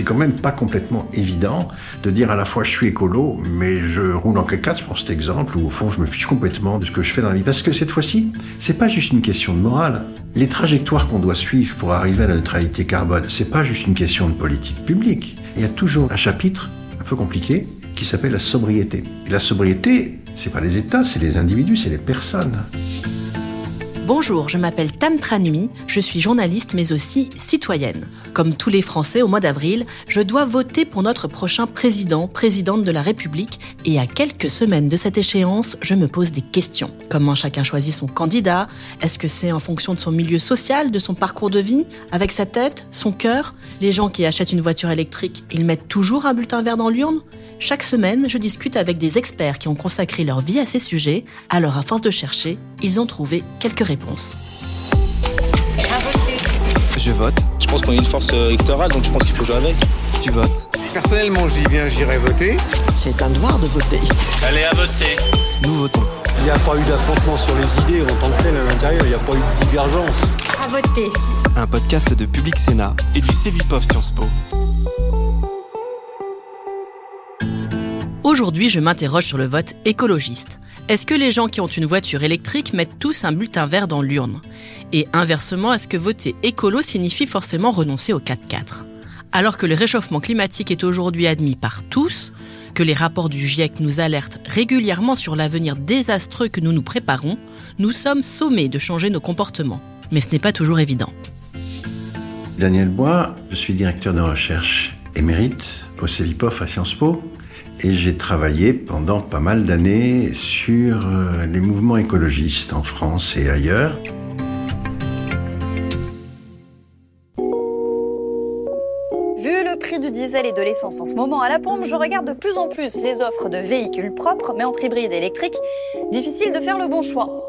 c'est quand même pas complètement évident de dire à la fois je suis écolo, mais je roule en 4 je prends cet exemple, où au fond je me fiche complètement de ce que je fais dans la vie. Parce que cette fois-ci, c'est pas juste une question de morale. Les trajectoires qu'on doit suivre pour arriver à la neutralité carbone, c'est pas juste une question de politique publique. Il y a toujours un chapitre un peu compliqué qui s'appelle la sobriété. Et la sobriété, c'est pas les États, c'est les individus, c'est les personnes. Bonjour, je m'appelle Tam Tranui, je suis journaliste mais aussi citoyenne. Comme tous les Français au mois d'avril, je dois voter pour notre prochain président, présidente de la République, et à quelques semaines de cette échéance, je me pose des questions. Comment chacun choisit son candidat? Est-ce que c'est en fonction de son milieu social, de son parcours de vie, avec sa tête, son cœur? Les gens qui achètent une voiture électrique, ils mettent toujours un bulletin vert dans l'urne? Chaque semaine, je discute avec des experts qui ont consacré leur vie à ces sujets. Alors, à force de chercher, ils ont trouvé quelques réponses. Je vote. Je pense qu'on a une force électorale, donc je pense qu'il faut jouer avec. Tu votes. Personnellement, je dis bien, j'irai voter. C'est un devoir de voter. Allez à voter. Nous votons. Il n'y a pas eu d'affrontement sur les idées en tant que tel à l'intérieur, il n'y a pas eu de divergence. À voter. Un podcast de Public Sénat et du Cevipof Sciences Po. Aujourd'hui, je m'interroge sur le vote écologiste. Est-ce que les gens qui ont une voiture électrique mettent tous un bulletin vert dans l'urne? Et inversement, est-ce que voter écolo signifie forcément renoncer au 4x4 Alors que le réchauffement climatique est aujourd'hui admis par tous, que les rapports du GIEC nous alertent régulièrement sur l'avenir désastreux que nous nous préparons, nous sommes sommés de changer nos comportements. Mais ce n'est pas toujours évident. Daniel Bois, je suis directeur de recherche émérite au CEVIPOF à Sciences Po et j'ai travaillé pendant pas mal d'années sur euh, les mouvements écologistes en France et ailleurs. Vu le prix du diesel et de l'essence en ce moment à la pompe, je regarde de plus en plus les offres de véhicules propres, mais entre hybrides et électriques. Difficile de faire le bon choix.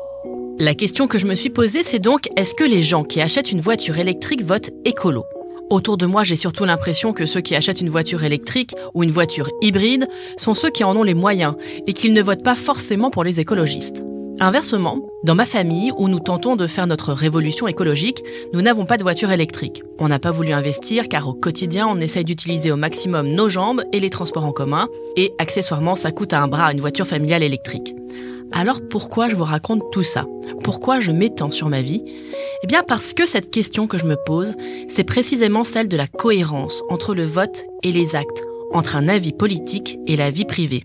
La question que je me suis posée, c'est donc est-ce que les gens qui achètent une voiture électrique votent écolo? Autour de moi, j'ai surtout l'impression que ceux qui achètent une voiture électrique ou une voiture hybride sont ceux qui en ont les moyens et qu'ils ne votent pas forcément pour les écologistes. Inversement, dans ma famille, où nous tentons de faire notre révolution écologique, nous n'avons pas de voiture électrique. On n'a pas voulu investir car au quotidien, on essaye d'utiliser au maximum nos jambes et les transports en commun, et accessoirement, ça coûte à un bras une voiture familiale électrique. Alors pourquoi je vous raconte tout ça? Pourquoi je m'étends sur ma vie? Eh bien parce que cette question que je me pose, c'est précisément celle de la cohérence entre le vote et les actes, entre un avis politique et la vie privée.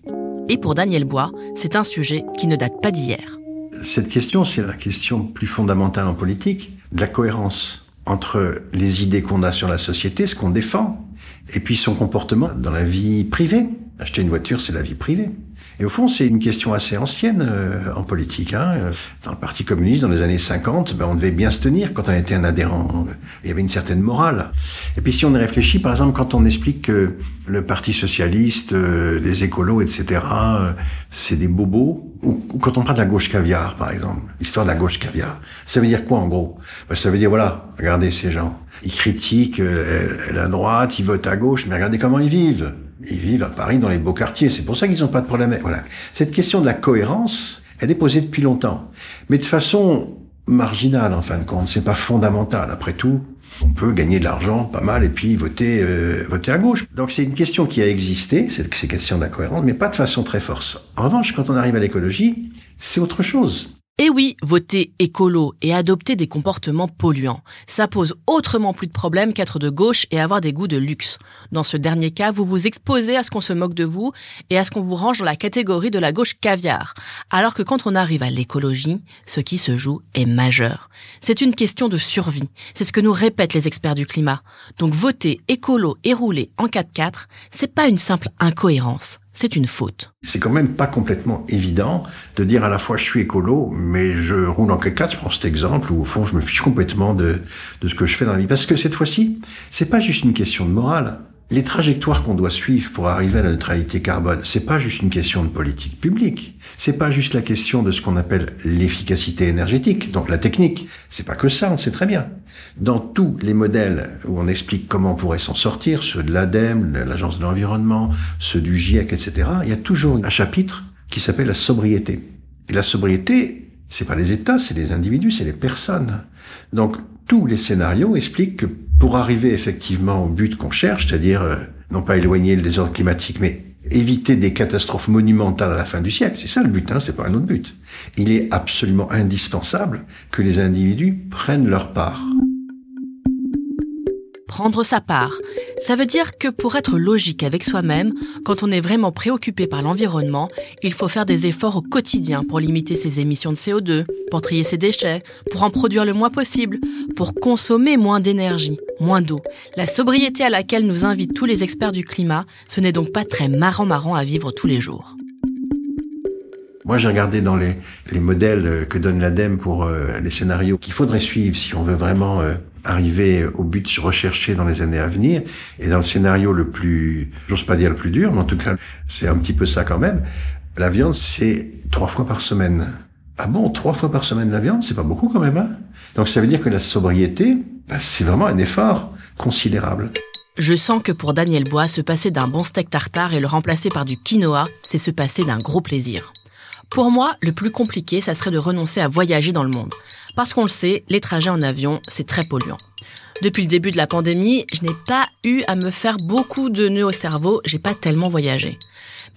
Et pour Daniel Bois, c'est un sujet qui ne date pas d'hier. Cette question, c'est la question plus fondamentale en politique, de la cohérence entre les idées qu'on a sur la société, ce qu'on défend, et puis son comportement dans la vie privée. Acheter une voiture, c'est la vie privée. Et au fond, c'est une question assez ancienne euh, en politique. Hein. Dans le Parti communiste, dans les années 50, ben, on devait bien se tenir quand on était un adhérent. Il y avait une certaine morale. Et puis si on réfléchit, par exemple, quand on explique que le Parti socialiste, euh, les écolos, etc., euh, c'est des bobos, ou, quand on parle de la gauche caviar, par exemple, l'histoire de la gauche caviar, ça veut dire quoi en gros? Ben, Ça veut dire, voilà, regardez ces gens. Ils critiquent la droite, ils votent à gauche, mais regardez comment ils vivent. Ils vivent à Paris dans les beaux quartiers. C'est pour ça qu'ils n'ont pas de problème. Voilà. Cette question de la cohérence, elle est posée depuis longtemps. Mais de façon marginale, en fin de compte. C'est pas fondamental. Après tout, on peut gagner de l'argent, pas mal, et puis voter, euh, voter à gauche. Donc c'est une question qui a existé, c'est ces questions de la cohérence, mais pas de façon très forte. En revanche, quand on arrive à l'écologie, c'est autre chose. Et oui, voter écolo et adopter des comportements polluants, ça pose autrement plus de problèmes qu'être de gauche et avoir des goûts de luxe. Dans ce dernier cas, vous vous exposez à ce qu'on se moque de vous et à ce qu'on vous range dans la catégorie de la gauche caviar. Alors que quand on arrive à l'écologie, ce qui se joue est majeur. C'est une question de survie. C'est ce que nous répètent les experts du climat. Donc voter écolo et rouler en 4x4, c'est pas une simple incohérence c'est une faute. C'est quand même pas complètement évident de dire à la fois je suis écolo, mais je roule en 4 je prends cet exemple où au fond je me fiche complètement de, de ce que je fais dans la vie. Parce que cette fois-ci, c'est pas juste une question de morale. Les trajectoires qu'on doit suivre pour arriver à la neutralité carbone, c'est pas juste une question de politique publique. C'est pas juste la question de ce qu'on appelle l'efficacité énergétique, donc la technique. C'est pas que ça, on sait très bien. Dans tous les modèles où on explique comment on pourrait s'en sortir, ceux de l'ADEME, l'Agence de l'environnement, ceux du GIEC, etc., il y a toujours un chapitre qui s'appelle la sobriété. Et la sobriété, c'est pas les États, c'est les individus, c'est les personnes. Donc tous les scénarios expliquent que pour arriver effectivement au but qu'on cherche, c'est-à-dire euh, non pas éloigner le désordre climatique, mais éviter des catastrophes monumentales à la fin du siècle, c'est ça le but, hein, c'est pas un autre but. Il est absolument indispensable que les individus prennent leur part prendre sa part. Ça veut dire que pour être logique avec soi-même, quand on est vraiment préoccupé par l'environnement, il faut faire des efforts au quotidien pour limiter ses émissions de CO2, pour trier ses déchets, pour en produire le moins possible, pour consommer moins d'énergie, moins d'eau. La sobriété à laquelle nous invitent tous les experts du climat, ce n'est donc pas très marrant-marrant à vivre tous les jours. Moi, j'ai regardé dans les, les modèles que donne l'ADEME pour euh, les scénarios qu'il faudrait suivre si on veut vraiment euh, arriver au but recherché dans les années à venir. Et dans le scénario le plus, j'ose pas dire le plus dur, mais en tout cas, c'est un petit peu ça quand même. La viande, c'est trois fois par semaine. Ah bon, trois fois par semaine la viande, c'est pas beaucoup quand même. Hein? Donc ça veut dire que la sobriété, bah, c'est vraiment un effort considérable. Je sens que pour Daniel Bois, se passer d'un bon steak tartare et le remplacer par du quinoa, c'est se passer d'un gros plaisir. Pour moi, le plus compliqué, ça serait de renoncer à voyager dans le monde. Parce qu'on le sait, les trajets en avion, c'est très polluant. Depuis le début de la pandémie, je n'ai pas eu à me faire beaucoup de nœuds au cerveau, j'ai pas tellement voyagé.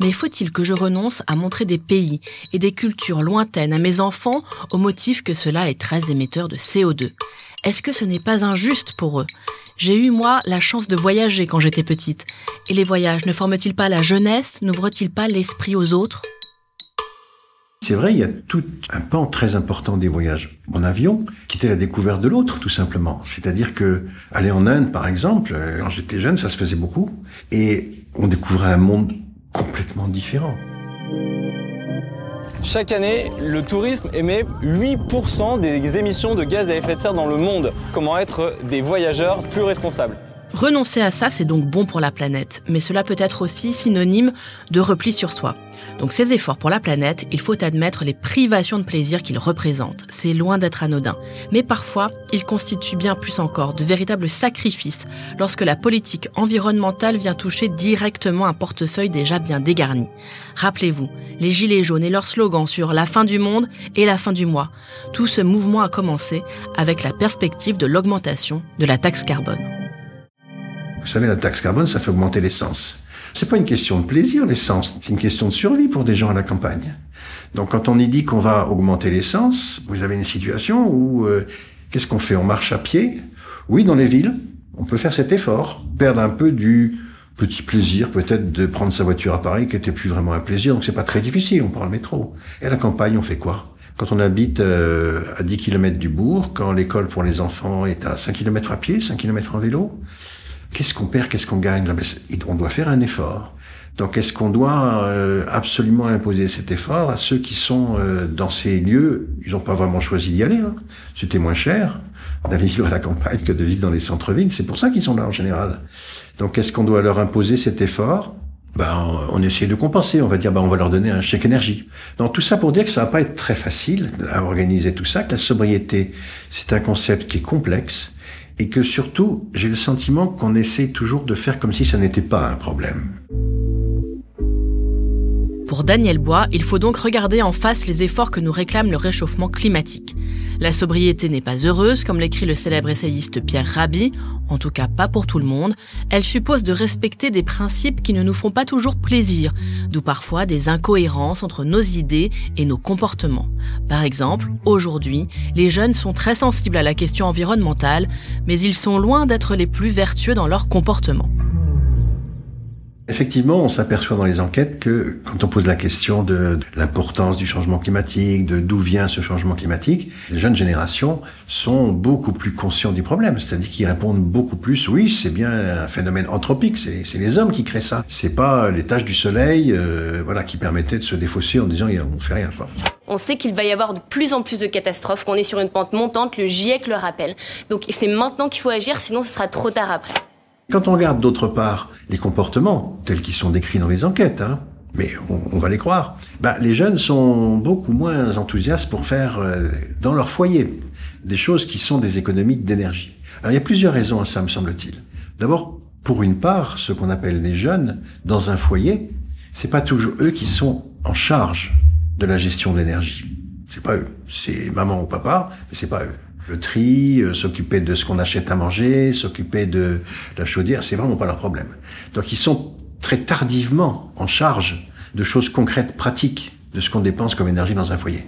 Mais faut-il que je renonce à montrer des pays et des cultures lointaines à mes enfants au motif que cela est très émetteur de CO2 Est-ce que ce n'est pas injuste pour eux? J'ai eu, moi, la chance de voyager quand j'étais petite. Et les voyages ne forment-ils pas la jeunesse? N'ouvrent-ils pas l'esprit aux autres? C'est vrai, il y a tout un pan très important des voyages en avion qui était la découverte de l'autre, tout simplement. C'est-à-dire que aller en Inde, par exemple, euh, quand j'étais jeune, ça se faisait beaucoup, et on découvrait un monde complètement différent. Chaque année, le tourisme émet 8% des émissions de gaz à effet de serre dans le monde. Comment être des voyageurs plus responsables? Renoncer à ça, c'est donc bon pour la planète, mais cela peut être aussi synonyme de repli sur soi. Donc ces efforts pour la planète, il faut admettre les privations de plaisir qu'ils représentent. C'est loin d'être anodin. Mais parfois, ils constituent bien plus encore de véritables sacrifices lorsque la politique environnementale vient toucher directement un portefeuille déjà bien dégarni. Rappelez-vous, les Gilets jaunes et leur slogan sur la fin du monde et la fin du mois. Tout ce mouvement a commencé avec la perspective de l'augmentation de la taxe carbone. Vous savez, la taxe carbone, ça fait augmenter l'essence. C'est pas une question de plaisir, l'essence. C'est une question de survie pour des gens à la campagne. Donc, quand on y dit qu'on va augmenter l'essence, vous avez une situation où, euh, qu'est-ce qu'on fait? On marche à pied? Oui, dans les villes. On peut faire cet effort. Perdre un peu du petit plaisir, peut-être, de prendre sa voiture à Paris, qui était plus vraiment un plaisir. Donc, c'est pas très difficile. On prend le métro. Et à la campagne, on fait quoi? Quand on habite euh, à 10 km du bourg, quand l'école pour les enfants est à 5 km à pied, 5 km en vélo, Qu'est-ce qu'on perd, qu'est-ce qu'on gagne? Là On doit faire un effort. Donc est-ce qu'on doit euh, absolument imposer cet effort à ceux qui sont euh, dans ces lieux? Ils n'ont pas vraiment choisi d'y aller. Hein. C'était moins cher d'aller vivre à la campagne que de vivre dans les centres-villes. C'est pour ça qu'ils sont là en général. Donc est-ce qu'on doit leur imposer cet effort? Ben, on essaie de compenser. On va dire, ben, on va leur donner un chèque énergie. Donc tout ça pour dire que ça va pas être très facile à organiser tout ça, que la sobriété, c'est un concept qui est complexe et que surtout, j'ai le sentiment qu'on essaie toujours de faire comme si ça n'était pas un problème. Pour Daniel Bois, il faut donc regarder en face les efforts que nous réclame le réchauffement climatique. La sobriété n'est pas heureuse, comme l'écrit le célèbre essayiste Pierre Rabhi, en tout cas pas pour tout le monde. Elle suppose de respecter des principes qui ne nous font pas toujours plaisir, d'où parfois des incohérences entre nos idées et nos comportements. Par exemple, aujourd'hui, les jeunes sont très sensibles à la question environnementale, mais ils sont loin d'être les plus vertueux dans leur comportement. Effectivement, on s'aperçoit dans les enquêtes que quand on pose la question de, l'importance du changement climatique, de d'où vient ce changement climatique, les jeunes générations sont beaucoup plus conscients du problème. C'est-à-dire qu'ils répondent beaucoup plus, oui, c'est bien un phénomène anthropique, c'est les hommes qui créent ça. C'est pas les tâches du soleil, euh, voilà, qui permettaient de se défausser en disant on fait rien. Quoi. On sait qu'il va y avoir de plus en plus de catastrophes, qu'on est sur une pente montante, le GIEC le rappelle. Donc c'est maintenant qu'il faut agir, sinon ce sera trop tard après. Quand on regarde d'autre part les comportements tels qu'ils sont décrits dans les enquêtes, hein, mais on, va les croire, bah, les jeunes sont beaucoup moins enthousiastes pour faire euh, dans leur foyer des choses qui sont des économies d'énergie. Alors il y a plusieurs raisons à ça, me semble-t-il. D'abord, pour une part, ce qu'on appelle les jeunes dans un foyer, c'est pas toujours eux qui sont en charge de la gestion de l'énergie. C'est pas eux. C'est maman ou papa, mais c'est pas eux. Le tri, euh, s'occuper de ce qu'on achète à manger, s'occuper de la chaudière, c'est vraiment pas leur problème. Donc ils sont très tardivement en charge de choses concrètes, pratiques, de ce qu'on dépense comme énergie dans un foyer.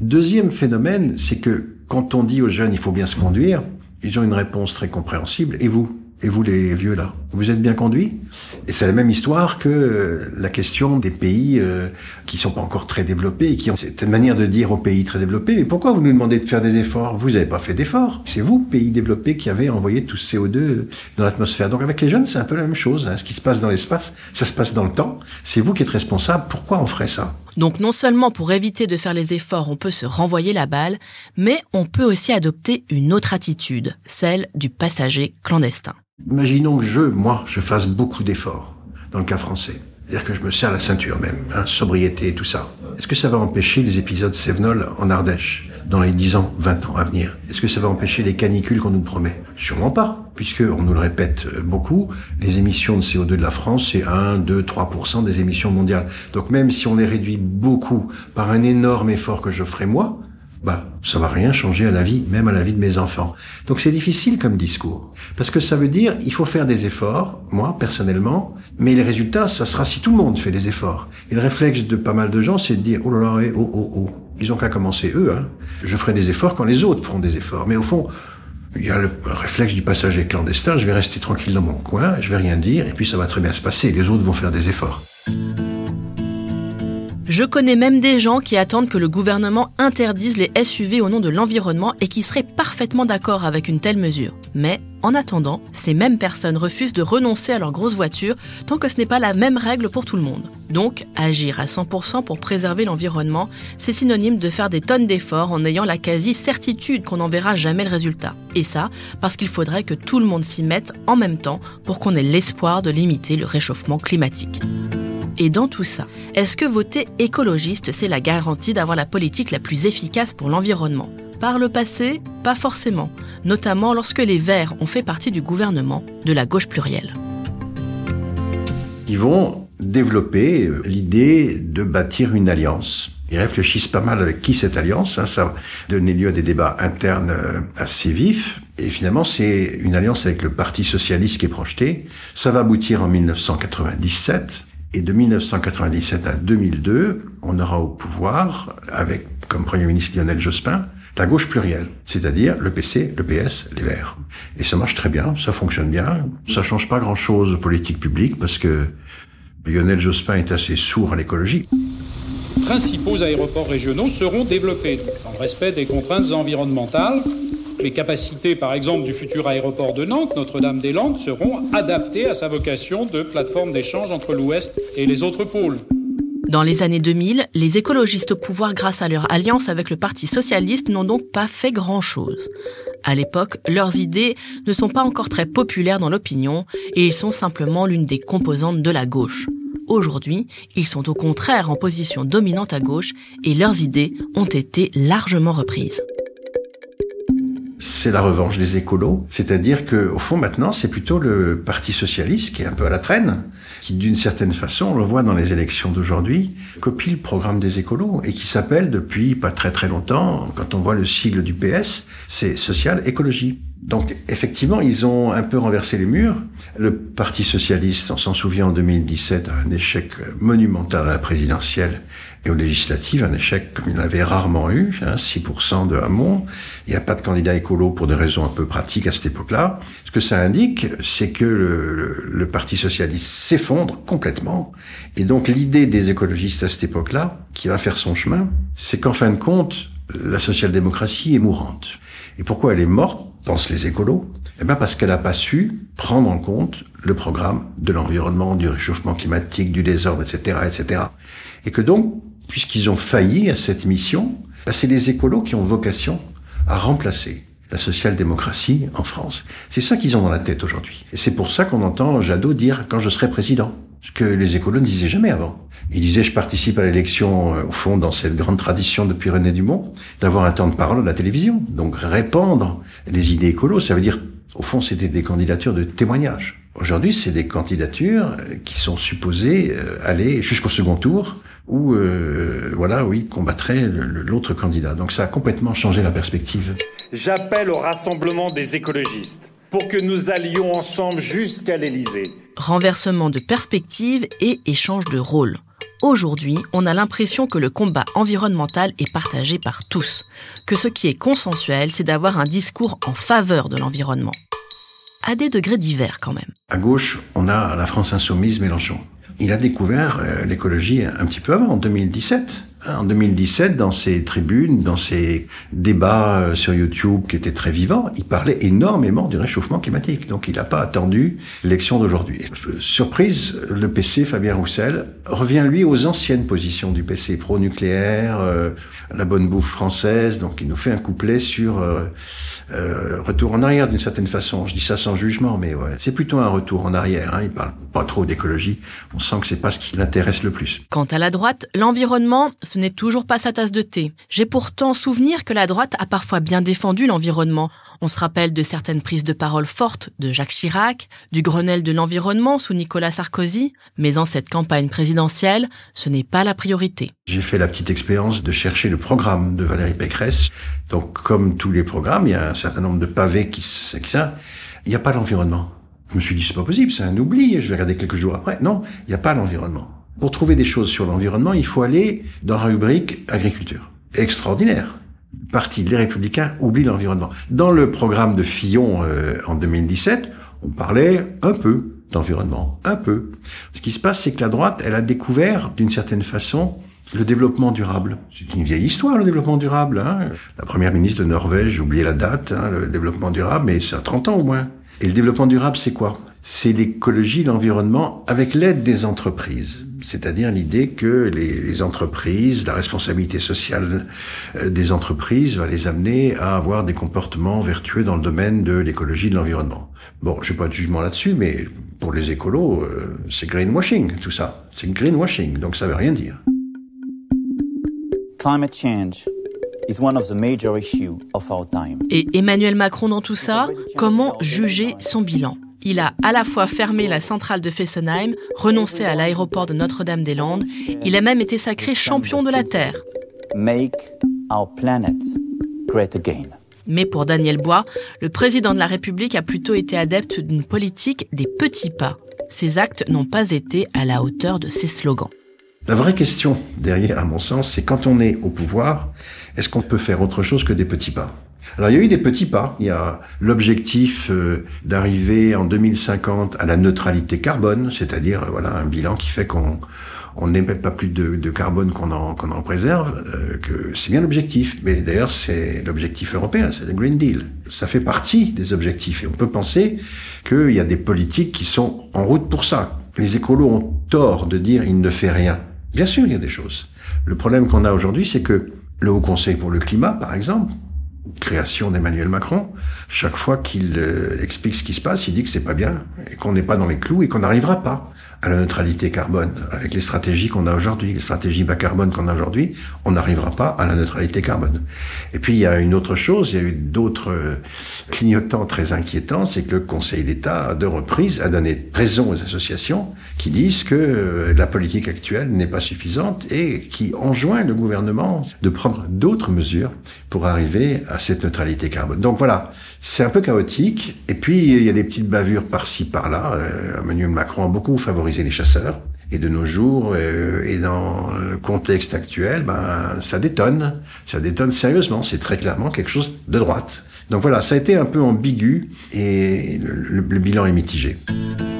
Deuxième phénomène, c'est que quand on dit aux jeunes il faut bien se conduire, ils ont une réponse très compréhensible. Et vous? Et vous les vieux là, vous êtes bien conduits? Et c'est la même histoire que la question des pays euh, qui sont pas encore très développés et qui ont cette manière de dire aux pays très développés, mais pourquoi vous nous demandez de faire des efforts? Vous n'avez pas fait d'efforts. C'est vous, pays développés, qui avez envoyé tout ce CO2 dans l'atmosphère. Donc avec les jeunes, c'est un peu la même chose. Hein. Ce qui se passe dans l'espace, ça se passe dans le temps. C'est vous qui êtes responsable. Pourquoi on ferait ça? Donc non seulement pour éviter de faire les efforts, on peut se renvoyer la balle, mais on peut aussi adopter une autre attitude, celle du passager clandestin. Imaginons que je, moi, je fasse beaucoup d'efforts dans le cas français. C'est-à-dire que je me serre la ceinture même, hein, sobriété et tout ça. Est-ce que ça va empêcher les épisodes Sévenol en Ardèche? Dans les 10 ans, 20 ans à venir Est-ce que ça va empêcher les canicules qu'on nous promet? Sûrement pas, puisque on nous le répète euh, beaucoup, les émissions de CO2 de la France, c'est 1, 2, 3% des émissions mondiales. Donc même si on les réduit beaucoup par un énorme effort que je ferai moi, bah, ça va rien changer à la vie, même à la vie de mes enfants. Donc c'est difficile comme discours. Parce que ça veut dire, il faut faire des efforts, moi, personnellement, mais les résultats, ça sera si tout le monde fait des efforts. Et le réflexe de pas mal de gens, c'est de dire, oh là là, eh, oh, oh, oh. Ils ont qu'à commencer eux, hein. Je ferai des efforts quand les autres feront des efforts. Mais au fond, il y a le réflexe du passager clandestin, je vais rester tranquille dans mon coin, je vais rien dire, et puis ça va très bien se passer, les autres vont faire des efforts. Je connais même des gens qui attendent que le gouvernement interdise les SUV au nom de l'environnement et qui seraient parfaitement d'accord avec une telle mesure. Mais, en attendant, ces mêmes personnes refusent de renoncer à leur grosse voiture tant que ce n'est pas la même règle pour tout le monde. Donc, agir à 100% pour préserver l'environnement, c'est synonyme de faire des tonnes d'efforts en ayant la quasi-certitude qu'on n'en verra jamais le résultat. Et ça, parce qu'il faudrait que tout le monde s'y mette en même temps pour qu'on ait l'espoir de limiter le réchauffement climatique. Et dans tout ça, est-ce que voter écologiste, c'est la garantie d'avoir la politique la plus efficace pour l'environnement? Par le passé, pas forcément, notamment lorsque les Verts ont fait partie du gouvernement de la gauche plurielle. Ils vont développer euh, l'idée de bâtir une alliance. Ils réfléchissent pas mal avec qui cette alliance. Hein, ça donner lieu à des débats internes euh, assez vifs. Et finalement, c'est une alliance avec le Parti socialiste qui est projeté. Ça va aboutir en 1997. Et de 1997 à 2002, on aura au pouvoir, avec comme Premier ministre Lionel Jospin, la gauche plurielle, c'est-à-dire le PC, le PS, les Verts. Et ça marche très bien, ça fonctionne bien. Ça change pas grand-chose aux politiques publiques parce que Lionel Jospin est assez sourd à l'écologie. Principaux aéroports régionaux seront développés en respect des contraintes environnementales les capacités, par exemple, du futur aéroport de Nantes, Notre-Dame-des-Landes, seront adaptées à sa vocation de plateforme d'échange entre l'Ouest et les autres pôles. Dans les années 2000, les écologistes au pouvoir grâce à leur alliance avec le Parti socialiste n'ont donc pas fait grand-chose. À l'époque, leurs idées ne sont pas encore très populaires dans l'opinion et ils sont simplement l'une des composantes de la gauche. Aujourd'hui, ils sont au contraire en position dominante à gauche et leurs idées ont été largement reprises c'est la revanche des écolos. C'est-à-dire que, au fond, maintenant, c'est plutôt le Parti socialiste qui est un peu à la traîne, qui, d'une certaine façon, on le voit dans les élections d'aujourd'hui, copie le programme des écolos et qui s'appelle depuis pas très très longtemps, quand on voit le sigle du PS, c'est social écologie. Donc effectivement, ils ont un peu renversé les murs. Le Parti socialiste, on s'en souvient en 2017, a un échec monumental à la présidentielle et aux législatives, un échec comme il avait rarement eu, hein, 6% de Hamon. Il n'y a pas de candidat écolo pour des raisons un peu pratiques à cette époque-là. Ce que ça indique, c'est que le, le Parti socialiste s'effondre complètement. Et donc l'idée des écologistes à cette époque-là, qui va faire son chemin, c'est qu'en fin de compte, la social-démocratie est mourante. Et pourquoi elle est morte pensent les écolos? Eh bien parce qu'elle n'a pas su prendre en compte le programme de l'environnement, du réchauffement climatique, du désordre, etc., etc. Et que donc, puisqu'ils ont failli à cette mission, ben, c'est les écolos qui ont vocation à remplacer la social-démocratie en France. C'est ça qu'ils ont dans la tête aujourd'hui. Et c'est pour ça qu'on entend Jadot dire quand je serai président. Ce que les écolos ne disaient jamais avant. Il disait je participe à l'élection, euh, au fond, dans cette grande tradition depuis René Dumont, d'avoir un temps de parole à la télévision. Donc répandre les idées écolos, ça veut dire, au fond, c'était des candidatures de témoignage. Aujourd'hui, c'est des candidatures euh, qui sont supposées euh, aller jusqu'au second tour ou euh, voilà, oui, combattrait l'autre candidat. Donc ça a complètement changé la perspective. J'appelle au rassemblement des écologistes pour que nous allions ensemble jusqu'à l'Élysée. Renversement de perspective et échange de rôles. Aujourd'hui, on a l'impression que le combat environnemental est partagé par tous, que ce qui est consensuel, c'est d'avoir un discours en faveur de l'environnement. À des degrés divers quand même. À gauche, on a la France insoumise Mélenchon. Il a découvert euh, l'écologie un petit peu avant, en 2017. En 2017, dans ses tribunes, dans ses débats euh, sur YouTube qui étaient très vivants, il parlait énormément du réchauffement climatique. Donc il n'a pas attendu l'élection d'aujourd'hui. Surprise, le PC, Fabien Roussel, revient lui aux anciennes positions du PC, pro-nucléaire, euh, la bonne bouffe française. Donc il nous fait un couplet sur euh, retour en arrière d'une certaine façon. Je dis ça sans jugement, mais ouais, c'est plutôt un retour en arrière. Hein. Il parle pas trop d'écologie. On sent que c'est pas ce qui l'intéresse le plus. Quant à la droite, l'environnement, ce n'est toujours pas sa tasse de thé. J'ai pourtant souvenir que la droite a parfois bien défendu l'environnement. On se rappelle de certaines prises de parole fortes de Jacques Chirac, du Grenelle de l'environnement sous Nicolas Sarkozy, mais en cette campagne présidentielle, ce n'est pas la priorité. J'ai fait la petite expérience de chercher le programme de Valérie Pécresse. Donc, comme tous les programmes, il y a un certain nombre de pavés qui, ça. Il n'y a pas l'environnement. Je me suis dit, c'est pas possible, c'est un oubli, je vais regarder quelques jours après. Non, il n'y a pas l'environnement. Pour trouver des choses sur l'environnement, il faut aller dans la rubrique agriculture. Extraordinaire. Parti des Républicains oublie l'environnement. Dans le programme de Fillon euh, en 2017, on parlait un peu d'environnement, un peu. Ce qui se passe, c'est que la droite, elle a découvert, d'une certaine façon, le développement durable. C'est une vieille histoire, le développement durable. Hein. La première ministre de Norvège, j'ai oublié la date, hein, le développement durable, mais c'est à 30 ans au moins. Et le développement durable, c'est quoi? C'est l'écologie, l'environnement, avec l'aide des entreprises. C'est-à-dire l'idée que les, entreprises, la responsabilité sociale euh, des entreprises va les amener à avoir des comportements vertueux dans le domaine de l'écologie, de l'environnement. Bon, je n'ai pas de jugement là-dessus, mais pour les écolos, euh, c'est greenwashing, tout ça. C'est greenwashing, donc ça veut rien dire. Climate change et Emmanuel Macron dans tout ça, comment juger son bilan? Il a à la fois fermé la centrale de Fessenheim, renoncé à l'aéroport de Notre-Dame-des-Landes, il a même été sacré champion de la Terre. Make our planet great again. Mais pour Daniel Bois, le président de la République a plutôt été adepte d'une politique des petits pas. Ses actes n'ont pas été à la hauteur de ses slogans. La vraie question derrière, à mon sens, c'est quand on est au pouvoir, est-ce qu'on peut faire autre chose que des petits pas? Alors il y a eu des petits pas. Il y a l'objectif euh, d'arriver en 2050 à la neutralité carbone, c'est-à-dire euh, voilà un bilan qui fait qu'on on n'émet pas plus de, carbone qu'on en, qu'on en préserve, euh, que c'est bien l'objectif. Mais d'ailleurs, c'est l'objectif européen, c'est le Green Deal. Ça fait partie des objectifs. Et on peut penser qu'il y a des politiques qui sont en route pour ça. Les écolos ont tort de dire il ne fait rien. Bien sûr, il y a des choses. Le problème qu'on a aujourd'hui, c'est que le Haut Conseil pour le climat, par exemple, création d'Emmanuel Macron, chaque fois qu'il euh, explique ce qui se passe, il dit que c'est pas bien et qu'on n'est pas dans les clous et qu'on n'arrivera pas à la neutralité carbone. Avec les stratégies qu'on a aujourd'hui, les stratégies bas carbone qu'on a aujourd'hui, on n'arrivera pas à la neutralité carbone. Et puis il y a une autre chose, il y a eu d'autres euh, clignotants très inquiétants, c'est que le Conseil d'État, à deux reprises, a donné raison aux associations qui disent que euh, la politique actuelle n'est pas suffisante et qui enjoint le gouvernement de prendre d'autres mesures pour arriver à cette neutralité carbone. Donc voilà, c'est un peu chaotique. Et puis il y a des petites bavures par-ci par-là. Euh, Emmanuel Macron a beaucoup favorisé les chasseurs. Et de nos jours, euh, et dans le contexte actuel, ben, ça détonne. Ça détonne sérieusement. C'est très clairement quelque chose de droite. Donc voilà, ça a été un peu ambigu et le, le bilan est mitigé.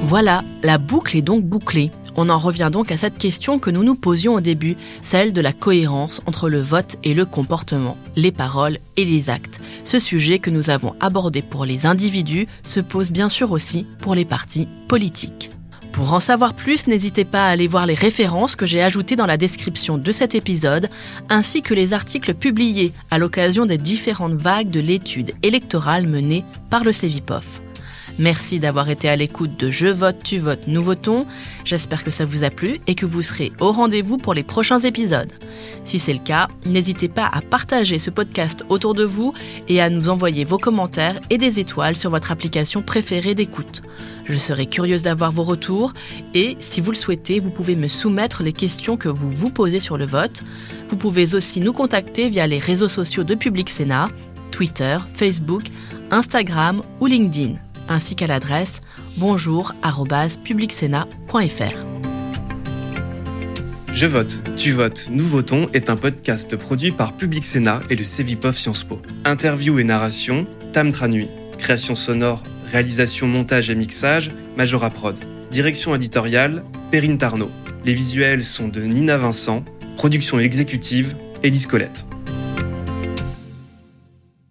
Voilà, la boucle est donc bouclée. On en revient donc à cette question que nous nous posions au début, celle de la cohérence entre le vote et le comportement, les paroles et les actes. Ce sujet que nous avons abordé pour les individus se pose bien sûr aussi pour les partis politiques. Pour en savoir plus, n'hésitez pas à aller voir les références que j'ai ajoutées dans la description de cet épisode, ainsi que les articles publiés à l'occasion des différentes vagues de l'étude électorale menée par le CEVIPOF. Merci d'avoir été à l'écoute de Je vote, tu votes, nous votons. J'espère que ça vous a plu et que vous serez au rendez-vous pour les prochains épisodes. Si c'est le cas, n'hésitez pas à partager ce podcast autour de vous et à nous envoyer vos commentaires et des étoiles sur votre application préférée d'écoute. Je serai curieuse d'avoir vos retours et, si vous le souhaitez, vous pouvez me soumettre les questions que vous vous posez sur le vote. Vous pouvez aussi nous contacter via les réseaux sociaux de Public Sénat, Twitter, Facebook, Instagram ou LinkedIn, ainsi qu'à l'adresse bonjour@publicsénat.fr. Je vote, tu votes, nous votons est un podcast produit par Public Sénat et le Cevipof Sciences Po. Interview et narration, Tam Tranui. Création sonore, réalisation, montage et mixage, Majora Prod. Direction éditoriale, Perrine Tarnot. Les visuels sont de Nina Vincent. Production exécutive, Élise Colette.